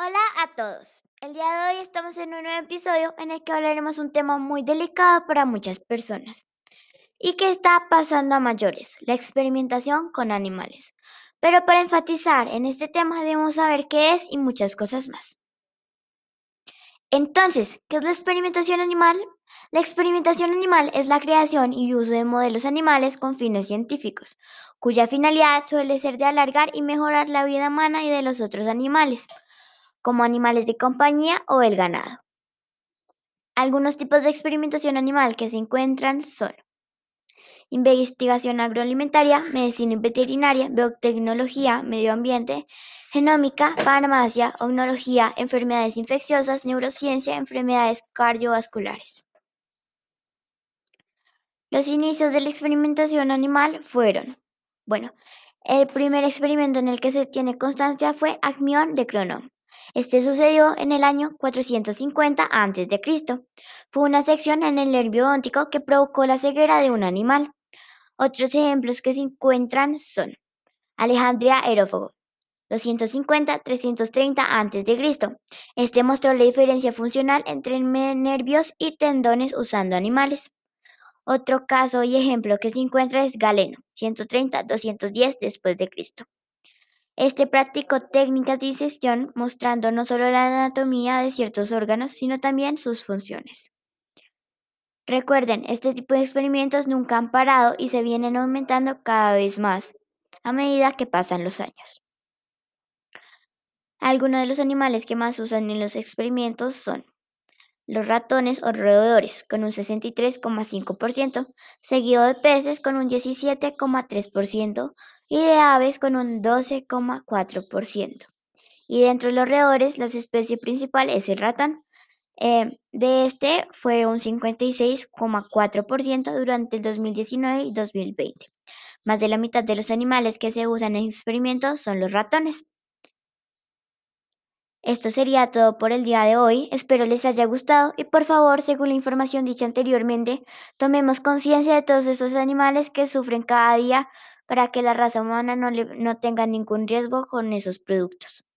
Hola a todos. El día de hoy estamos en un nuevo episodio en el que hablaremos un tema muy delicado para muchas personas y que está pasando a mayores, la experimentación con animales. Pero para enfatizar en este tema debemos saber qué es y muchas cosas más. Entonces, ¿qué es la experimentación animal? La experimentación animal es la creación y uso de modelos animales con fines científicos, cuya finalidad suele ser de alargar y mejorar la vida humana y de los otros animales, como animales de compañía o el ganado. Algunos tipos de experimentación animal que se encuentran son investigación agroalimentaria, medicina veterinaria, biotecnología, medio ambiente, genómica, farmacia, ognología, enfermedades infecciosas, neurociencia, enfermedades cardiovasculares. Los inicios de la experimentación animal fueron, bueno, el primer experimento en el que se tiene constancia fue Acmión de Cronon. Este sucedió en el año 450 a.C. Fue una sección en el nervio óptico que provocó la ceguera de un animal. Otros ejemplos que se encuentran son Alejandría Aerófago, 250-330 a.C. Este mostró la diferencia funcional entre nervios y tendones usando animales. Otro caso y ejemplo que se encuentra es Galeno, 130-210 después de Cristo. Este practicó técnicas de disección mostrando no solo la anatomía de ciertos órganos, sino también sus funciones. Recuerden, este tipo de experimentos nunca han parado y se vienen aumentando cada vez más a medida que pasan los años. Algunos de los animales que más usan en los experimentos son los ratones o roedores con un 63,5%, seguido de peces con un 17,3% y de aves con un 12,4%. Y dentro de los roedores, la especie principal es el ratón, eh, de este fue un 56,4% durante el 2019 y 2020. Más de la mitad de los animales que se usan en experimentos son los ratones. Esto sería todo por el día de hoy. Espero les haya gustado y por favor, según la información dicha anteriormente, tomemos conciencia de todos esos animales que sufren cada día para que la raza humana no, no tenga ningún riesgo con esos productos.